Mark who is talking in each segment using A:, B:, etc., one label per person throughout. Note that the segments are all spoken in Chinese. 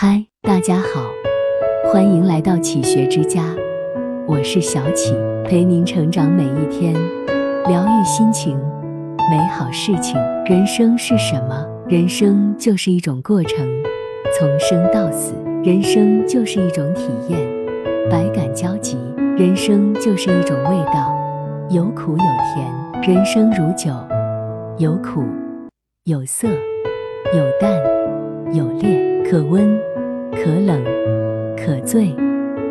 A: 嗨，大家好，欢迎来到启学之家，我是小启，陪您成长每一天，疗愈心情，美好事情。人生是什么？人生就是一种过程，从生到死，人生就是一种体验，百感交集。人生就是一种味道，有苦有甜。人生如酒，有苦，有涩，有淡，有烈，可温。可冷，可醉，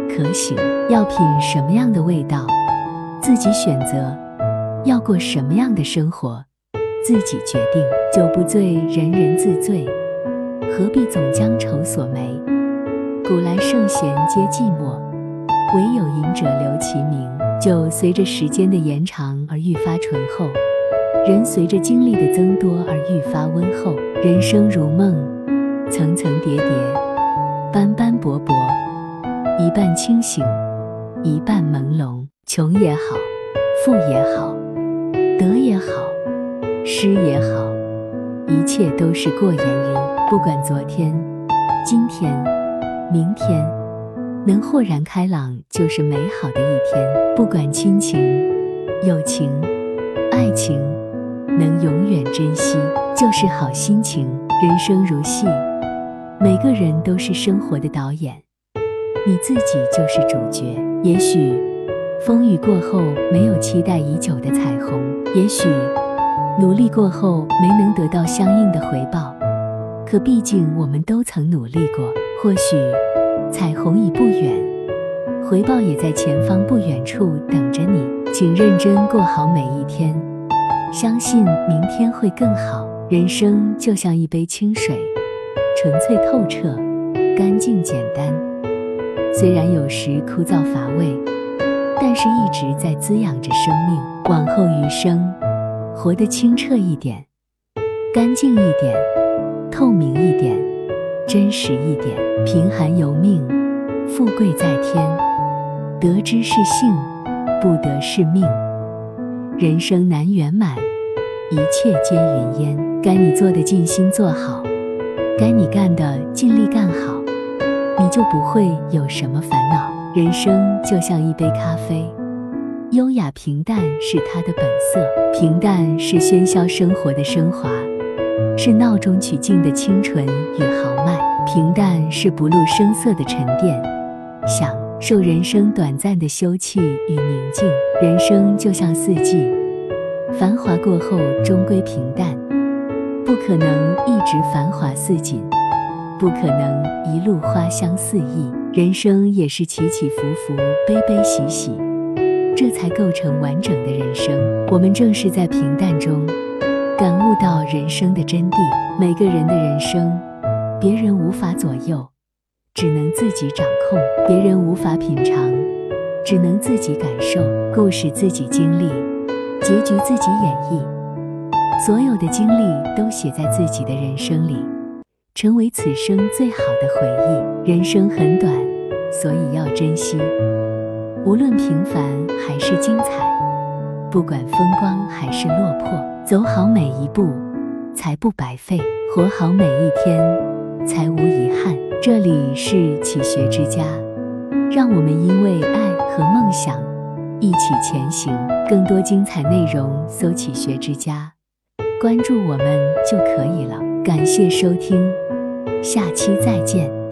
A: 可醒，要品什么样的味道，自己选择；要过什么样的生活，自己决定。酒不醉，人人自醉，何必总将愁锁眉？古来圣贤皆寂寞，惟有饮者留其名。酒随着时间的延长而愈发醇厚，人随着经历的增多而愈发温厚。人生如梦，层层叠叠。斑斑驳驳，一半清醒，一半朦胧。穷也好，富也好，得也好，失也好，一切都是过眼云。不管昨天、今天、明天，能豁然开朗就是美好的一天。不管亲情、友情、爱情，能永远珍惜就是好心情。人生如戏。每个人都是生活的导演，你自己就是主角。也许风雨过后没有期待已久的彩虹，也许努力过后没能得到相应的回报，可毕竟我们都曾努力过。或许彩虹已不远，回报也在前方不远处等着你。请认真过好每一天，相信明天会更好。人生就像一杯清水。纯粹透彻，干净简单。虽然有时枯燥乏味，但是一直在滋养着生命。往后余生，活得清澈一点，干净一点，透明一点，真实一点。贫寒由命，富贵在天。得之是幸，不得是命。人生难圆满，一切皆云烟。该你做的尽心做好。该你干的尽力干好，你就不会有什么烦恼。人生就像一杯咖啡，优雅平淡是它的本色，平淡是喧嚣生活的升华，是闹中取静的清纯与豪迈。平淡是不露声色的沉淀，享受人生短暂的休憩与宁静。人生就像四季，繁华过后终归平淡。不可能一直繁华似锦，不可能一路花香四溢。人生也是起起伏伏，悲悲喜喜，这才构成完整的人生。我们正是在平淡中感悟到人生的真谛。每个人的人生，别人无法左右，只能自己掌控；别人无法品尝，只能自己感受。故事自己经历，结局自己演绎。所有的经历都写在自己的人生里，成为此生最好的回忆。人生很短，所以要珍惜。无论平凡还是精彩，不管风光还是落魄，走好每一步，才不白费；活好每一天，才无遗憾。这里是启学之家，让我们因为爱和梦想一起前行。更多精彩内容，搜“启学之家”。关注我们就可以了。感谢收听，下期再见。